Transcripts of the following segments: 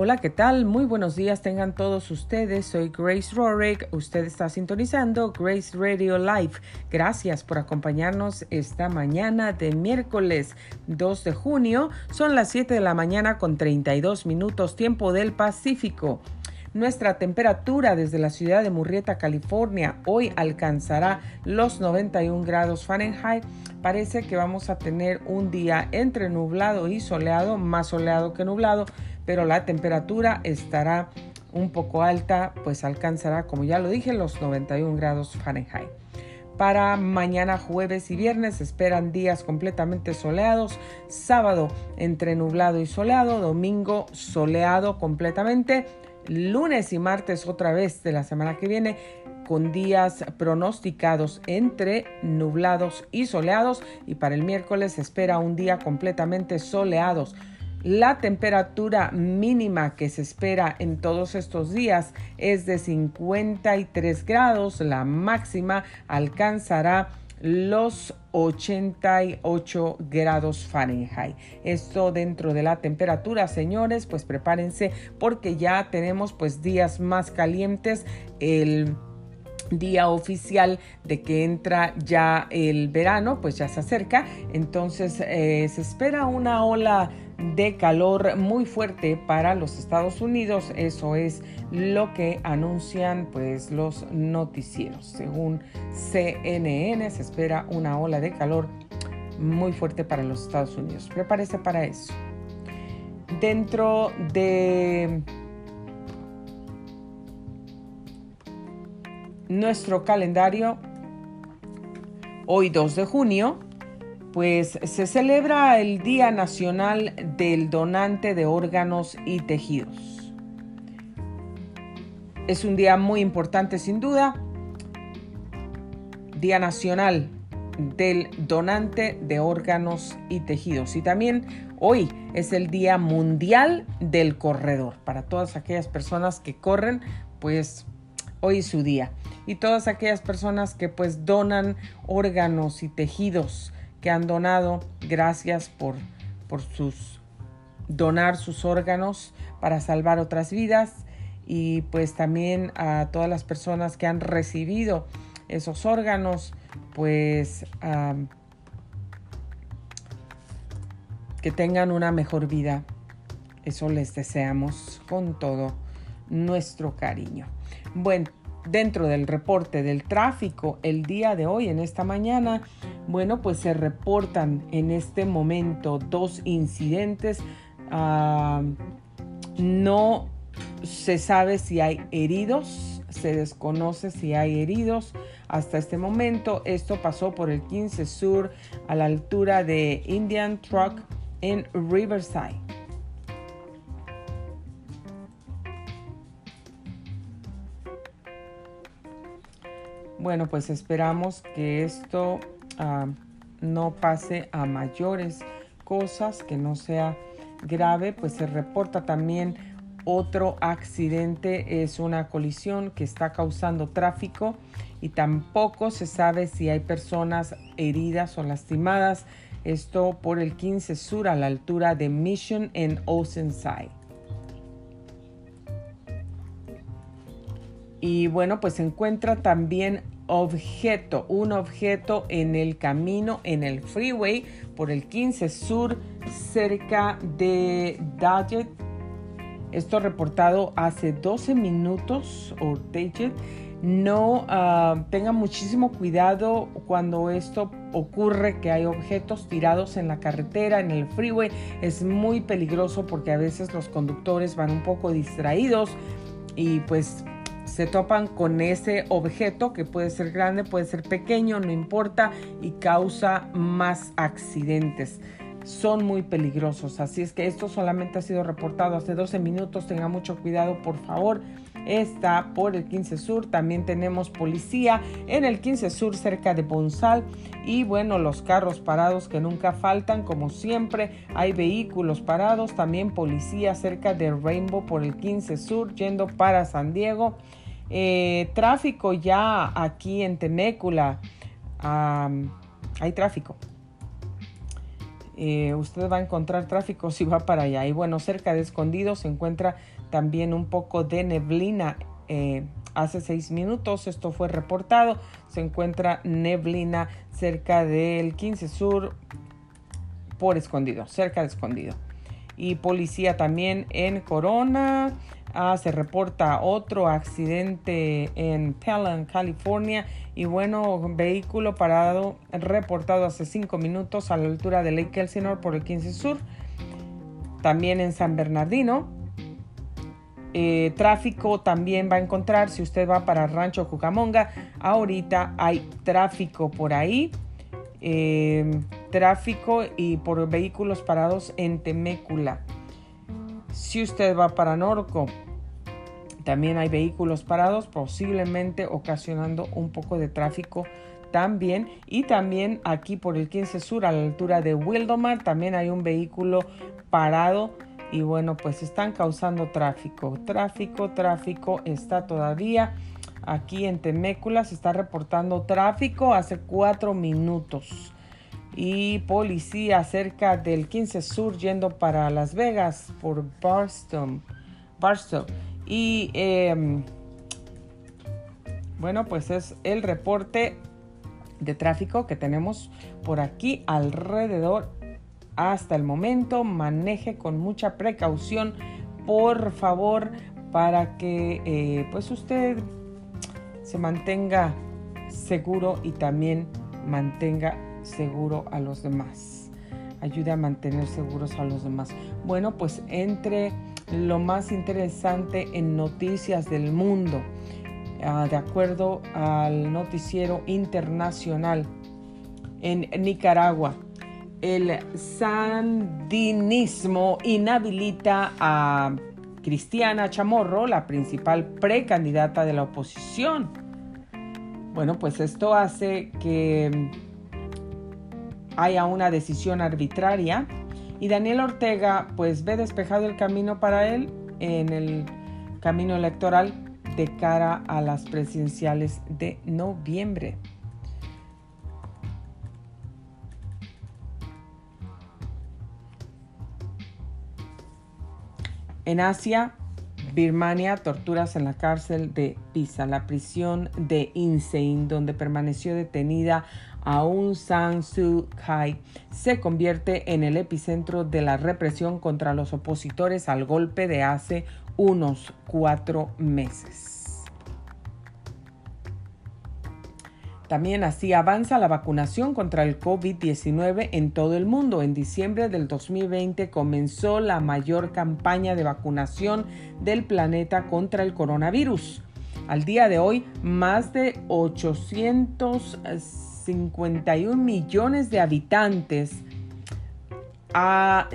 Hola, ¿qué tal? Muy buenos días tengan todos ustedes. Soy Grace Rorick. Usted está sintonizando Grace Radio Live. Gracias por acompañarnos esta mañana de miércoles 2 de junio. Son las 7 de la mañana con 32 minutos tiempo del Pacífico. Nuestra temperatura desde la ciudad de Murrieta, California, hoy alcanzará los 91 grados Fahrenheit. Parece que vamos a tener un día entre nublado y soleado, más soleado que nublado pero la temperatura estará un poco alta, pues alcanzará, como ya lo dije, los 91 grados Fahrenheit. Para mañana jueves y viernes esperan días completamente soleados, sábado entre nublado y soleado, domingo soleado completamente, lunes y martes otra vez de la semana que viene con días pronosticados entre nublados y soleados y para el miércoles espera un día completamente soleados. La temperatura mínima que se espera en todos estos días es de 53 grados. La máxima alcanzará los 88 grados Fahrenheit. Esto dentro de la temperatura, señores, pues prepárense porque ya tenemos pues días más calientes. El día oficial de que entra ya el verano, pues ya se acerca. Entonces eh, se espera una ola de calor muy fuerte para los Estados Unidos. Eso es lo que anuncian pues los noticieros. Según CNN se espera una ola de calor muy fuerte para los Estados Unidos. Prepárese para eso. Dentro de nuestro calendario, hoy 2 de junio, pues se celebra el Día Nacional del Donante de Órganos y Tejidos. Es un día muy importante sin duda. Día Nacional del Donante de Órganos y Tejidos. Y también hoy es el Día Mundial del Corredor. Para todas aquellas personas que corren, pues hoy es su día. Y todas aquellas personas que pues donan órganos y tejidos que han donado, gracias por, por sus donar sus órganos para salvar otras vidas y pues también a todas las personas que han recibido esos órganos, pues que tengan una mejor vida. Eso les deseamos con todo nuestro cariño. Bueno, dentro del reporte del tráfico el día de hoy, en esta mañana, bueno, pues se reportan en este momento dos incidentes. Ah, no se sabe si hay heridos, se desconoce si hay heridos. Hasta este momento, esto pasó por el 15 Sur a la altura de Indian Truck en Riverside. Bueno, pues esperamos que esto ah, no pase a mayores cosas, que no sea grave, pues se reporta también otro accidente, es una colisión que está causando tráfico y tampoco se sabe si hay personas heridas o lastimadas. Esto por el 15 Sur a la altura de Mission en Oceanside. Y bueno, pues encuentra también objeto, un objeto en el camino, en el freeway por el 15 Sur, cerca de Daggett. Esto reportado hace 12 minutos, o Daggett. No uh, tengan muchísimo cuidado cuando esto ocurre, que hay objetos tirados en la carretera, en el freeway. Es muy peligroso porque a veces los conductores van un poco distraídos y pues se topan con ese objeto que puede ser grande, puede ser pequeño, no importa, y causa más accidentes. Son muy peligrosos, así es que esto solamente ha sido reportado hace 12 minutos, tenga mucho cuidado por favor. Está por el 15 Sur, también tenemos policía en el 15 Sur cerca de Bonsal y bueno, los carros parados que nunca faltan, como siempre, hay vehículos parados, también policía cerca de Rainbow por el 15 Sur yendo para San Diego. Eh, tráfico ya aquí en Temécula. hay tráfico. eh, usted va a encontrar tráfico si va para allá. Y bueno, cerca de Escondido se encuentra también un poco de neblina. Eh, hace seis minutos esto fue reportado. Se encuentra neblina cerca del 15 Sur por Escondido, cerca de Escondido. Y policía también en Corona. Ah, se reporta otro accidente en Pelham, California y bueno, vehículo parado reportado hace cinco minutos a la altura de Lake Elsinore por el 15 Sur. También en San Bernardino. Eh, tráfico también va a encontrar si usted va para Rancho Cucamonga. Ahorita hay tráfico por ahí. Eh, tráfico y por vehículos parados en Temécula. Si usted va para Norco, también hay vehículos parados, posiblemente ocasionando un poco de tráfico también. Y también aquí por el 15 Sur, a la altura de Wildomar, también hay un vehículo parado. Y bueno, pues están causando tráfico. Tráfico, tráfico está todavía. Aquí en Temécula se está reportando tráfico hace cuatro minutos. Y policía cerca del 15 Sur yendo para Las Vegas por Barstow. Barstow. Y em, bueno, pues es el reporte de tráfico que tenemos por aquí alrededor hasta el momento. Maneje con mucha precaución, por favor, para que eh, pues usted se mantenga seguro y también mantenga seguro a los demás. Ayude a mantener seguros a los demás. Bueno, pues entre lo más interesante en noticias del mundo. Ah, de acuerdo al noticiero internacional en Nicaragua, el sandinismo inhabilita a Cristiana Chamorro, la principal precandidata de la oposición. Bueno, pues esto hace que haya una decisión arbitraria y Daniel Ortega pues ve despejado el camino para él en el camino electoral de cara a las presidenciales de noviembre. En Asia, Birmania, torturas en la cárcel de Pisa, la prisión de Insein, donde permaneció detenida Aung San Suu Kyi se convierte en el epicentro de la represión contra los opositores al golpe de hace unos cuatro meses. También así avanza la vacunación contra el COVID-19 en todo el mundo. En diciembre del 2020 comenzó la mayor campaña de vacunación del planeta contra el coronavirus. Al día de hoy, más de 800 51 millones de habitantes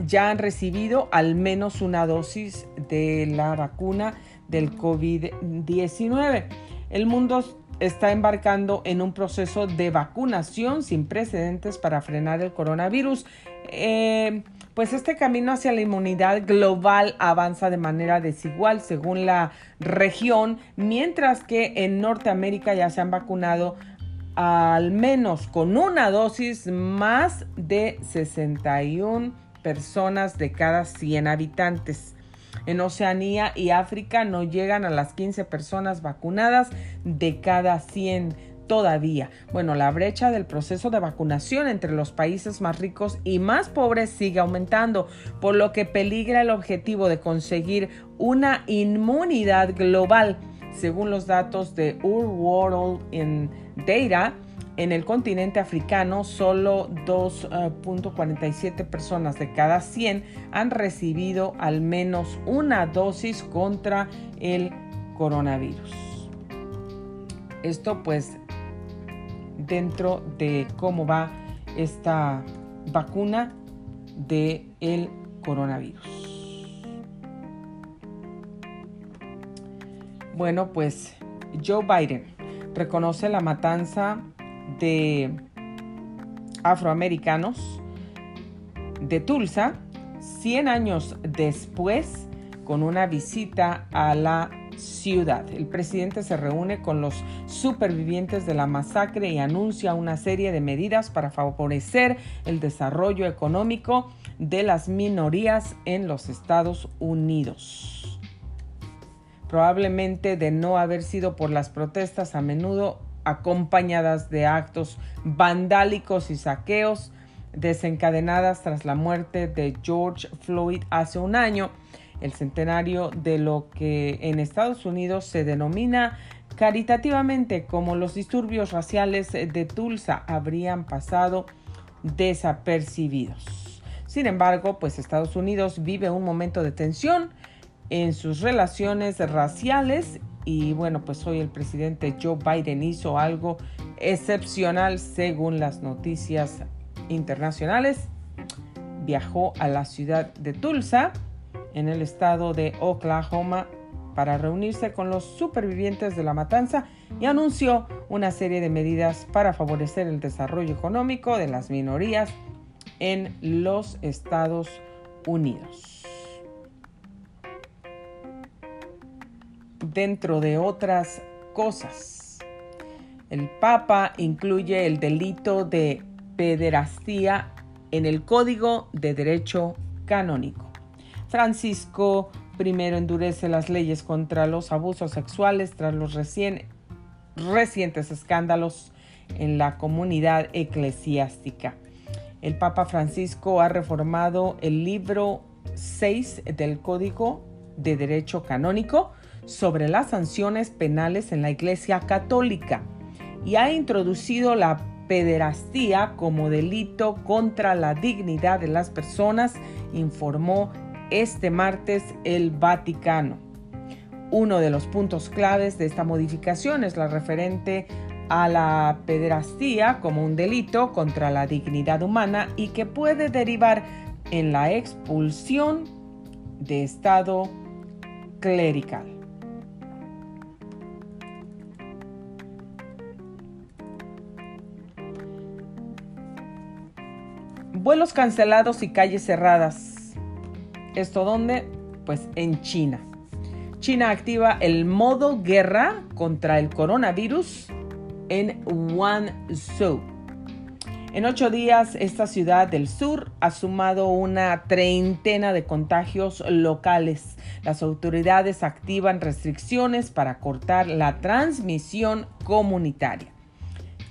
ya han recibido al menos una dosis de la vacuna del COVID-19. El mundo está embarcando en un proceso de vacunación sin precedentes para frenar el coronavirus. Eh, pues este camino hacia la inmunidad global avanza de manera desigual según la región, mientras que en Norteamérica ya se han vacunado al menos con una dosis más de 61 personas de cada 100 habitantes. En Oceanía y África no llegan a las 15 personas vacunadas de cada 100 todavía. Bueno, la brecha del proceso de vacunación entre los países más ricos y más pobres sigue aumentando, por lo que peligra el objetivo de conseguir una inmunidad global según los datos de World in Data, en el continente africano, solo 2.47 eh, personas de cada 100 han recibido al menos una dosis contra el coronavirus. Esto pues dentro de cómo va esta vacuna del el coronavirus. Bueno, pues Joe Biden reconoce la matanza de afroamericanos de Tulsa 100 años después con una visita a la ciudad. El presidente se reúne con los supervivientes de la masacre y anuncia una serie de medidas para favorecer el desarrollo económico de las minorías en los Estados Unidos. Probablemente de no haber sido por las protestas a menudo acompañadas de actos vandálicos y saqueos desencadenadas tras la muerte de George Floyd hace un año, el centenario de lo que en Estados Unidos se denomina caritativamente como los disturbios raciales de Tulsa habrían pasado desapercibidos. Sin embargo, pues Estados Unidos vive un momento de tensión en sus relaciones raciales y bueno, pues hoy el presidente Joe Biden hizo algo excepcional según las noticias internacionales. Viajó a la ciudad de Tulsa en el estado de Oklahoma para reunirse con los supervivientes de la matanza y anunció una serie de medidas para favorecer el desarrollo económico de las minorías en los Estados Unidos. Dentro de otras cosas, el Papa incluye el delito de pederastía en el Código de Derecho Canónico. Francisco primero endurece las leyes contra los abusos sexuales tras los recientes escándalos en la comunidad eclesiástica. El Papa Francisco ha reformado el libro 6 del Código de Derecho Canónico sobre las sanciones penales en la Iglesia Católica y ha introducido la pederastía como delito contra la dignidad de las personas, informó este martes el Vaticano. Uno de los puntos claves de esta modificación es la referente a la pederastía como un delito contra la dignidad humana y que puede derivar en la expulsión de estado clerical. Vuelos cancelados y calles cerradas ¿Esto dónde? Pues en China. China activa el modo guerra contra el coronavirus en Guangzhou. En ocho días, esta ciudad del sur ha sumado una treintena de contagios locales. Las autoridades activan restricciones para cortar la transmisión comunitaria.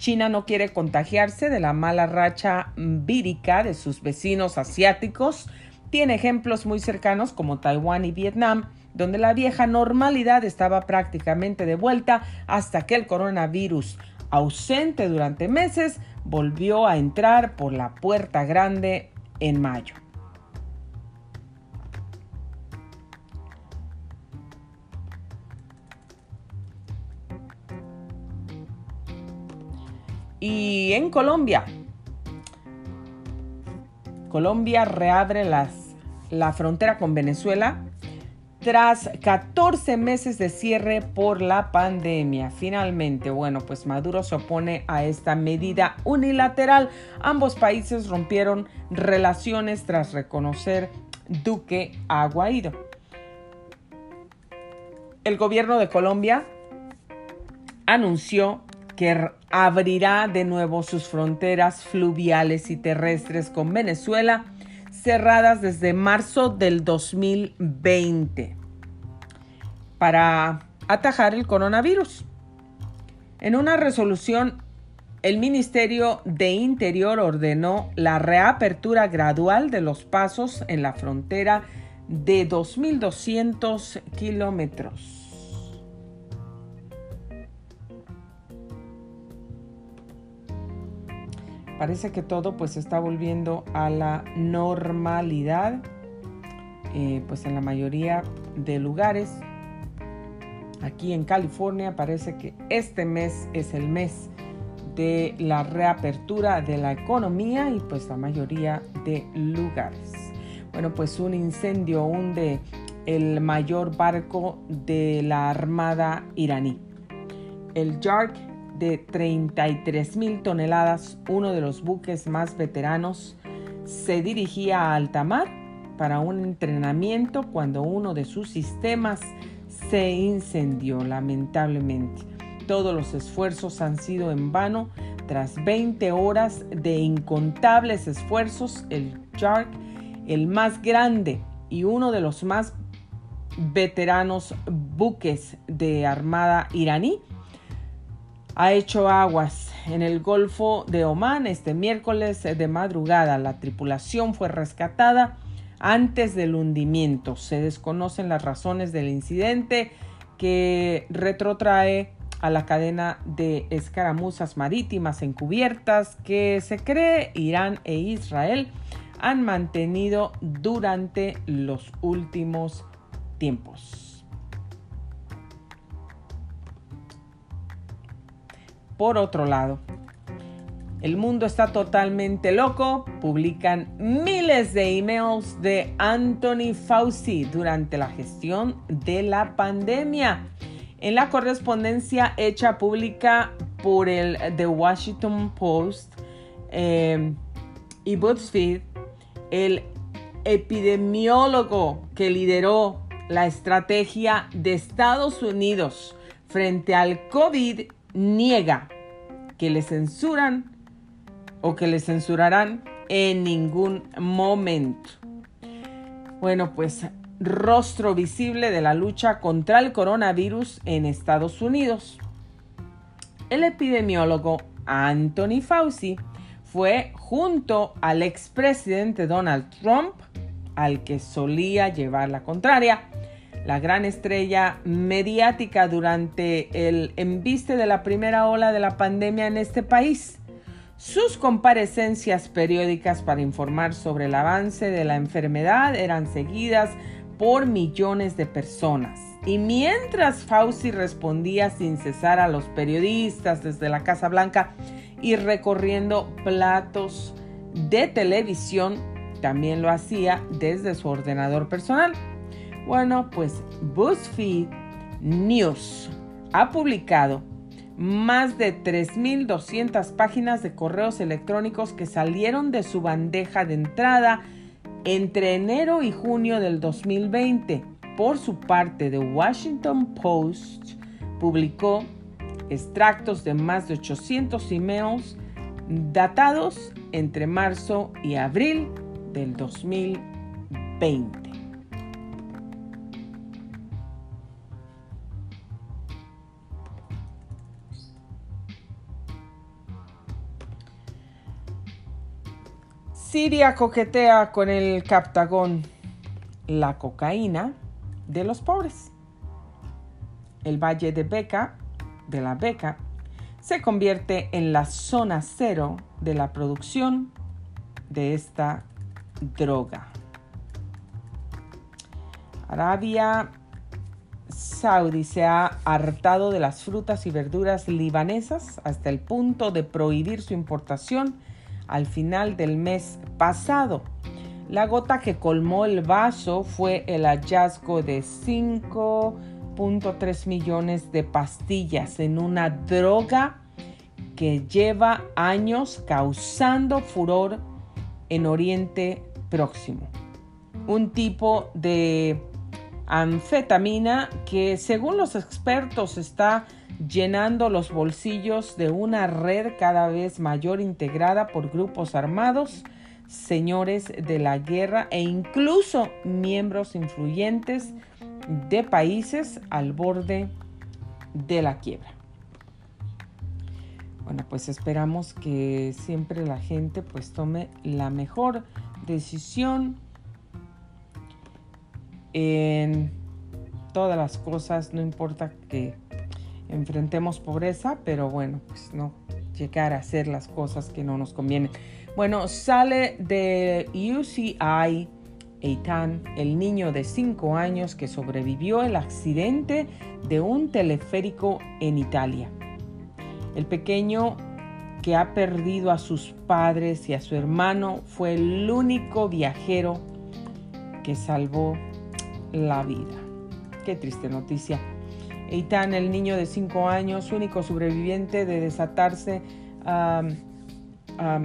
China no quiere contagiarse de la mala racha vírica de sus vecinos asiáticos tiene ejemplos muy cercanos como Taiwán y Vietnam, donde la vieja normalidad estaba prácticamente de vuelta hasta que el coronavirus, ausente durante meses, volvió a entrar por la puerta grande en mayo. Y en Colombia, Colombia reabre las la frontera con Venezuela tras 14 meses de cierre por la pandemia. Finalmente, bueno, pues Maduro se opone a esta medida unilateral. Ambos países rompieron relaciones tras reconocer Duque a. El gobierno de Colombia anunció que abrirá de nuevo sus fronteras fluviales y terrestres con Venezuela cerradas desde marzo del 2020 para atajar el coronavirus. En una resolución, el Ministerio de Interior ordenó la reapertura gradual de los pasos en la frontera de 2.200 kilómetros. Parece que todo pues está volviendo a la normalidad, eh, pues en la mayoría de lugares. Aquí en California parece que este mes es el mes de la reapertura de la economía y pues la mayoría de lugares. Bueno, pues un incendio hunde el mayor barco de la Armada iraní. El Yark de 33 mil toneladas, uno de los buques más veteranos, se dirigía a alta mar para un entrenamiento cuando uno de sus sistemas se incendió lamentablemente. Todos los esfuerzos han sido en vano. Tras 20 horas de incontables esfuerzos, el Shark, el más grande y uno de los más veteranos buques de armada iraní, ha hecho aguas en el Golfo de Omán este miércoles de madrugada. La tripulación fue rescatada antes del hundimiento. Se desconocen las razones del incidente que retrotrae a la cadena de escaramuzas marítimas encubiertas que se cree Irán e Israel han mantenido durante los últimos tiempos. Por otro lado, el mundo está totalmente loco. Publican miles de emails de Anthony Fauci durante la gestión de la pandemia. En la correspondencia hecha pública por el The Washington Post eh, y BuzzFeed, el epidemiólogo que lideró la estrategia de Estados Unidos frente al COVID niega que le censuran o que le censurarán en ningún momento. Bueno, pues rostro visible de la lucha contra el coronavirus en Estados Unidos. El epidemiólogo Anthony Fauci fue junto al expresidente Donald Trump, al que solía llevar la contraria, la gran estrella mediática durante el embiste de la primera ola de la pandemia en este país sus comparecencias periódicas para informar sobre el avance de la enfermedad eran seguidas por millones de personas. Y mientras Fauci respondía sin cesar a los periodistas desde la Casa Blanca y recorriendo platos de televisión, también lo hacía desde su ordenador personal. Bueno, pues BuzzFeed News ha publicado más de 3.200 páginas de correos electrónicos que salieron de su bandeja de entrada entre enero y junio del 2020. Por su parte, The Washington Post publicó extractos de más de 800 emails datados entre marzo y abril del 2020. Siria coquetea con el captagón, la cocaína de los pobres. El valle de Beca, de la Beca, se convierte en la zona cero de la producción de esta droga. Arabia Saudí se ha hartado de las frutas y verduras libanesas hasta el punto de prohibir su importación al final del mes pasado. La gota que colmó el vaso fue el hallazgo de 5.3 millones de pastillas en una droga que lleva años causando furor en Oriente Próximo. Un tipo de anfetamina que según los expertos está llenando los bolsillos de una red cada vez mayor integrada por grupos armados, señores de la guerra e incluso miembros influyentes de países al borde de la quiebra. Bueno, pues esperamos que siempre la gente pues tome la mejor decisión en todas las cosas, no importa que enfrentemos pobreza, pero bueno, pues no llegar a hacer las cosas que no nos convienen. Bueno, sale de UCI Eitan, el niño de 5 años que sobrevivió el accidente de un teleférico en Italia. El pequeño que ha perdido a sus padres y a su hermano fue el único viajero que salvó la vida. Qué triste noticia. Eitan, el niño de 5 años, único sobreviviente de desatarse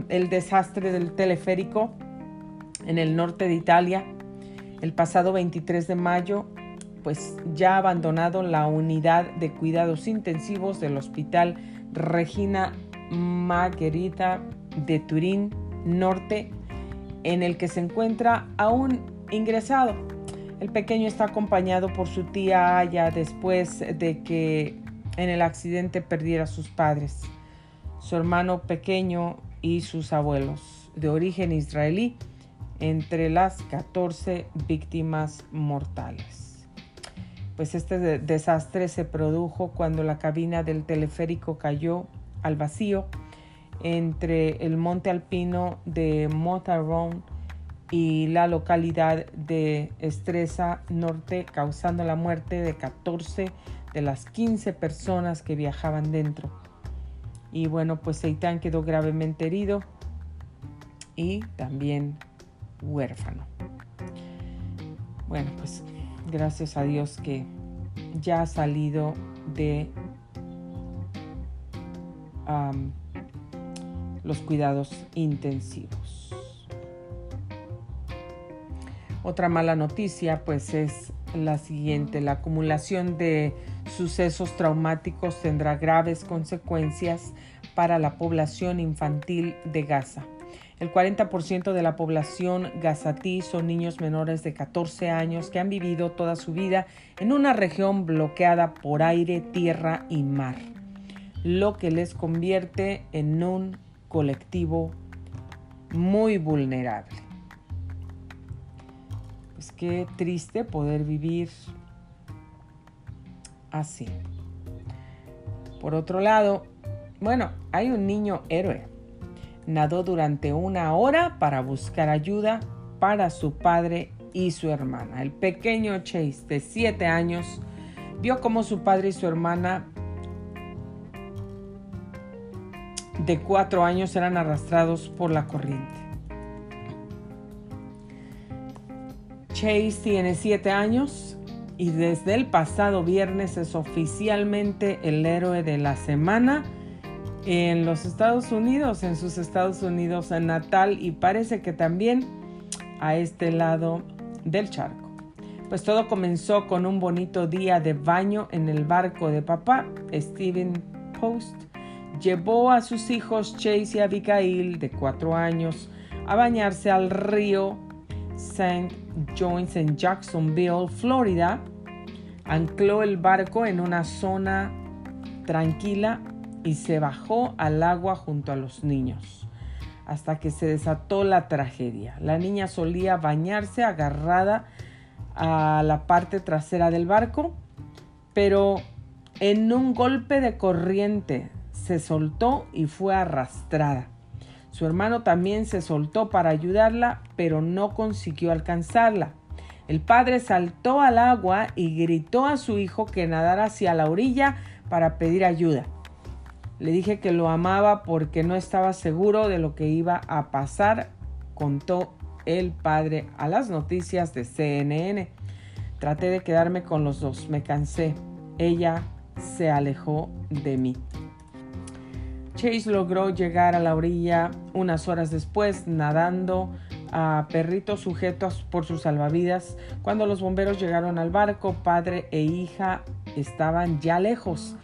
el desastre del teleférico en el norte de Italia el pasado 23 de mayo, pues ya ha abandonado la unidad de cuidados intensivos del Hospital Regina Margherita de Turín Norte, en el que se encuentra aún ingresado. El pequeño está acompañado por su tía Aya después de que en el accidente perdiera a sus padres, su hermano pequeño y sus abuelos, de origen israelí, entre las 14 víctimas mortales. Pues este desastre se produjo cuando la cabina del teleférico cayó al vacío entre el monte alpino de Motaron y la localidad de Estresa Norte, causando la muerte de 14 de las 15 personas que viajaban dentro. Y bueno, pues Seitán quedó gravemente herido y también huérfano. Bueno, pues gracias a Dios que ya ha salido de los cuidados intensivos. Otra mala noticia pues es la siguiente, la acumulación de sucesos traumáticos tendrá graves consecuencias para la población infantil de Gaza. El 40% de la población gazatí son niños menores de 14 años que han vivido toda su vida en una región bloqueada por aire, tierra y mar, lo que les convierte en un colectivo muy vulnerable. Pues qué triste poder vivir así. Por otro lado, bueno, hay un niño héroe nadó durante una hora para buscar ayuda para su padre y su hermana. El pequeño Chase, de 7 años, vio cómo su padre y su hermana de 4 años eran arrastrados por la corriente. Chase tiene 7 años y desde el pasado viernes es oficialmente el héroe de la semana en los Estados Unidos, en sus Estados Unidos natal y parece que también a este lado del charco. Pues todo comenzó con un bonito día de baño en el barco de papá. Steven Post llevó a sus hijos Chase y Abigail, de cuatro años, a bañarse al río St. John's en Jacksonville, Florida. Ancló el barco en una zona tranquila y se bajó al agua junto a los niños, hasta que se desató la tragedia. La niña solía bañarse agarrada a la parte trasera del barco, pero en un golpe de corriente se soltó y fue arrastrada. Su hermano también se soltó para ayudarla, pero no consiguió alcanzarla. El padre saltó al agua y gritó a su hijo que nadara hacia la orilla para pedir ayuda. Le dije que lo amaba porque no estaba seguro de lo que iba a pasar, contó el padre a las noticias de CNN. Traté de quedarme con los dos, me cansé. Ella se alejó de mí. Chase logró llegar a la orilla unas horas después, nadando a perritos sujetos por sus salvavidas. Cuando los bomberos llegaron al barco, padre e hija estaban ya lejos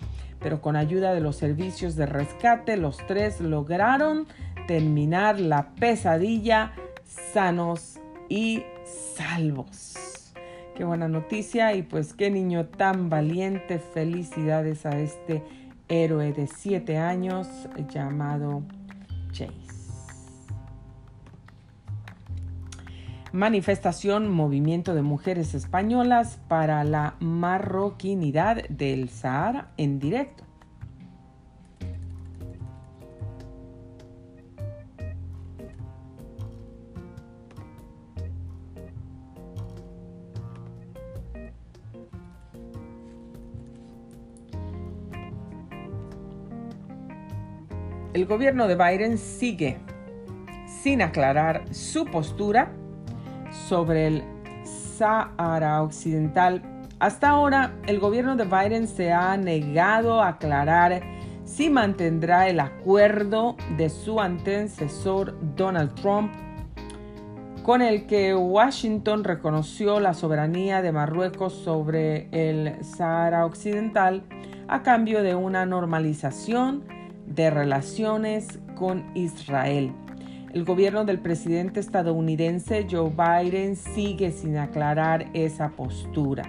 pero con ayuda de los servicios de rescate los tres lograron terminar la pesadilla sanos y salvos. Qué buena noticia y pues qué niño tan valiente. Felicidades a este héroe de 7 años llamado Chase. Manifestación Movimiento de Mujeres Españolas para la Marroquinidad del Sahara en directo. El gobierno de Biden sigue sin aclarar su postura sobre el Sahara Occidental. Hasta ahora, el gobierno de Biden se ha negado a aclarar si mantendrá el acuerdo de su antecesor Donald Trump con el que Washington reconoció la soberanía de Marruecos sobre el Sahara Occidental a cambio de una normalización de relaciones con Israel. El gobierno del presidente estadounidense Joe Biden sigue sin aclarar esa postura.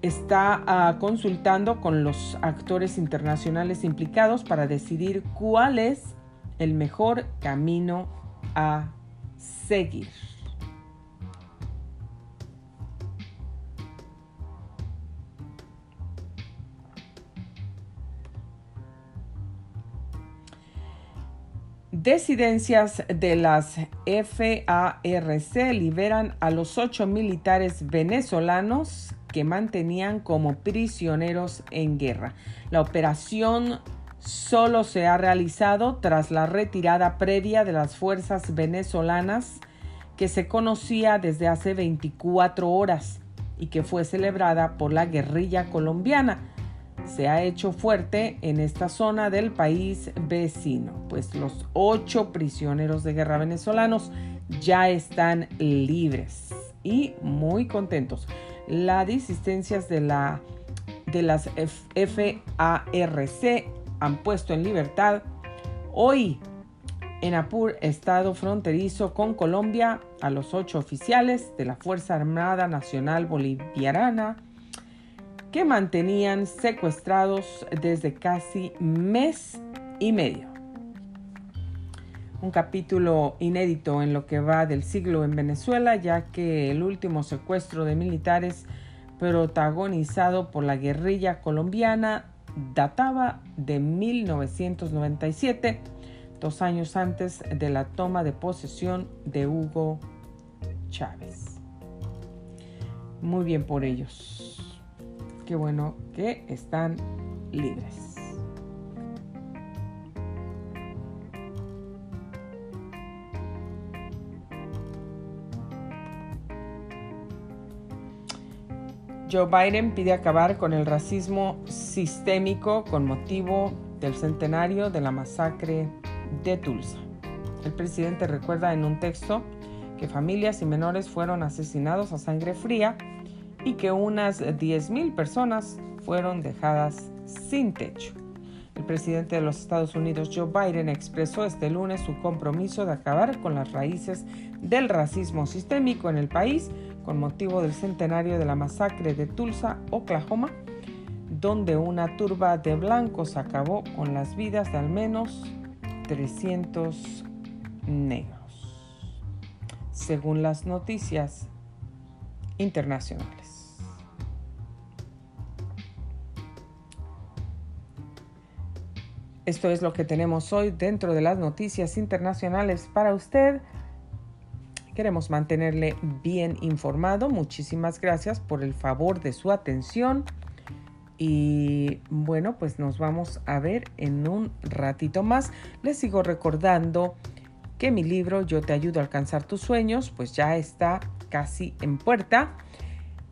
Está ah, consultando con los actores internacionales implicados para decidir cuál es el mejor camino a seguir. Desidencias de las FARC liberan a los ocho militares venezolanos que mantenían como prisioneros en guerra. La operación solo se ha realizado tras la retirada previa de las fuerzas venezolanas que se conocía desde hace 24 horas y que fue celebrada por la guerrilla colombiana. Se ha hecho fuerte en esta zona del país vecino, pues los ocho prisioneros de guerra venezolanos ya están libres y muy contentos. Las disistencias de, la, de las FARC han puesto en libertad hoy en Apur, estado fronterizo con Colombia, a los ocho oficiales de la Fuerza Armada Nacional Boliviana que mantenían secuestrados desde casi mes y medio. Un capítulo inédito en lo que va del siglo en Venezuela, ya que el último secuestro de militares protagonizado por la guerrilla colombiana databa de 1997, dos años antes de la toma de posesión de Hugo Chávez. Muy bien por ellos. Qué bueno que están libres. Joe Biden pide acabar con el racismo sistémico con motivo del centenario de la masacre de Tulsa. El presidente recuerda en un texto que familias y menores fueron asesinados a sangre fría y que unas 10.000 personas fueron dejadas sin techo. El presidente de los Estados Unidos, Joe Biden, expresó este lunes su compromiso de acabar con las raíces del racismo sistémico en el país con motivo del centenario de la masacre de Tulsa, Oklahoma, donde una turba de blancos acabó con las vidas de al menos 300 negros, según las noticias internacionales. Esto es lo que tenemos hoy dentro de las noticias internacionales para usted. Queremos mantenerle bien informado. Muchísimas gracias por el favor de su atención. Y bueno, pues nos vamos a ver en un ratito más. Les sigo recordando que mi libro Yo te ayudo a alcanzar tus sueños, pues ya está casi en puerta.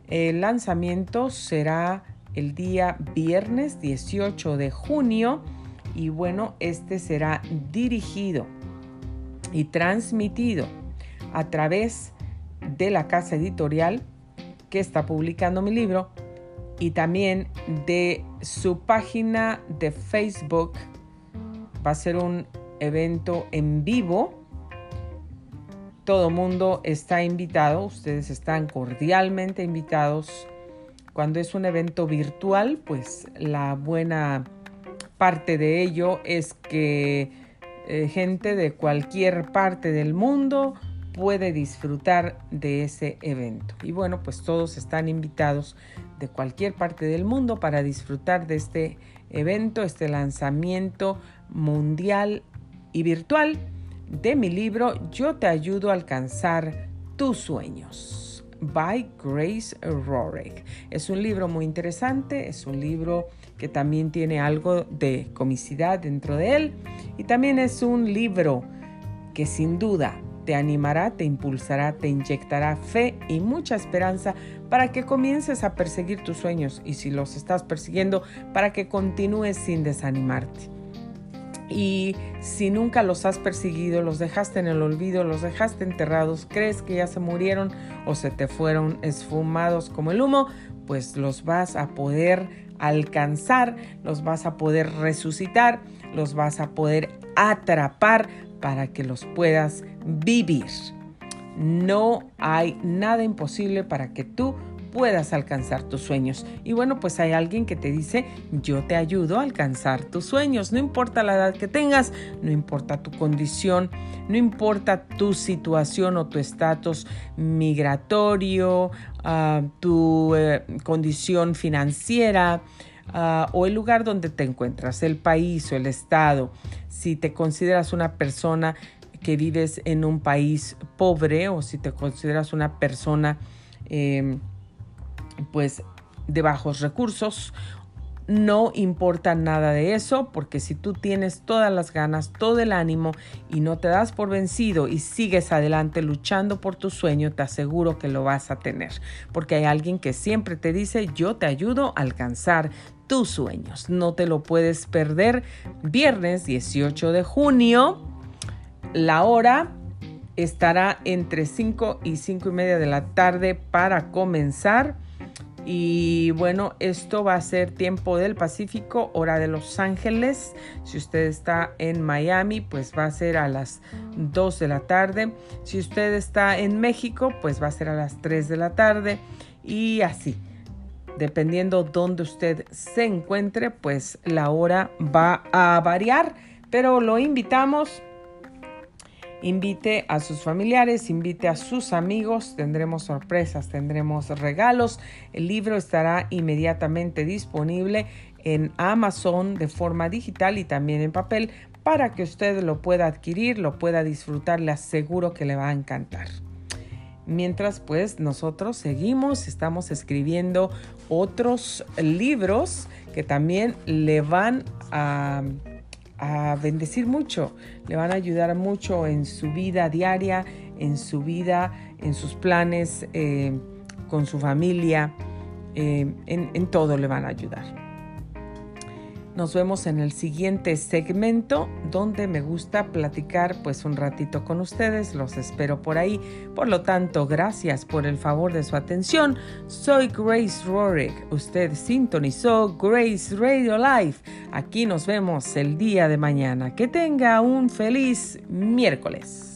El lanzamiento será el día viernes 18 de junio y bueno, este será dirigido y transmitido a través de la casa editorial que está publicando mi libro y también de su página de Facebook. Va a ser un evento en vivo. Todo mundo está invitado, ustedes están cordialmente invitados. Cuando es un evento virtual, pues la buena parte de ello es que eh, gente de cualquier parte del mundo puede disfrutar de ese evento. Y bueno, pues todos están invitados de cualquier parte del mundo para disfrutar de este evento, este lanzamiento mundial y virtual de mi libro Yo te ayudo a alcanzar tus sueños. By Grace Rorick. Es un libro muy interesante, es un libro que también tiene algo de comicidad dentro de él y también es un libro que sin duda te animará, te impulsará, te inyectará fe y mucha esperanza para que comiences a perseguir tus sueños y si los estás persiguiendo, para que continúes sin desanimarte. Y si nunca los has perseguido, los dejaste en el olvido, los dejaste enterrados, crees que ya se murieron o se te fueron esfumados como el humo, pues los vas a poder alcanzar, los vas a poder resucitar, los vas a poder atrapar para que los puedas vivir. No hay nada imposible para que tú puedas alcanzar tus sueños. Y bueno, pues hay alguien que te dice, yo te ayudo a alcanzar tus sueños. No importa la edad que tengas, no importa tu condición, no importa tu situación o tu estatus migratorio, ah, tu eh, condición financiera. Ah, o el lugar donde te encuentras, el país o el estado, si te consideras una persona que vives en un país pobre o si te consideras una persona em, pues de bajos recursos. No importa nada de eso, porque si tú tienes todas las ganas, todo el ánimo y no te das por vencido y sigues adelante luchando por tu sueño, te aseguro que lo vas a tener. Porque hay alguien que siempre te dice, yo te ayudo a alcanzar tus sueños. No te lo puedes perder. Viernes 18 de junio, la hora estará entre 5 y 5 y media de la tarde para comenzar y bueno, esto va a ser tiempo del Pacífico, hora de Los Ángeles. Si usted está en Miami, pues va a ser a las 2 de la tarde. Si usted está en México, pues va a ser a las 3 de la tarde. Y así, dependiendo dónde usted se encuentre, pues la hora va a variar. Pero lo invitamos invite a sus familiares, invite a sus amigos, tendremos sorpresas, tendremos regalos. El libro estará inmediatamente disponible en Amazon de forma digital y también en papel para que usted lo pueda adquirir, lo pueda disfrutar, le aseguro que le va a encantar. Mientras pues nosotros seguimos, estamos escribiendo otros libros que también le van a a bendecir mucho, le van a ayudar mucho en su vida diaria, en su vida, en sus planes, eh, con su familia, eh, en, en todo le van a ayudar. Nos vemos en el siguiente segmento donde me gusta platicar pues un ratito con ustedes. Los espero por ahí. Por lo tanto, gracias por el favor de su atención. Soy Grace Rorick. Usted sintonizó Grace Radio Live. Aquí nos vemos el día de mañana. Que tenga un feliz miércoles.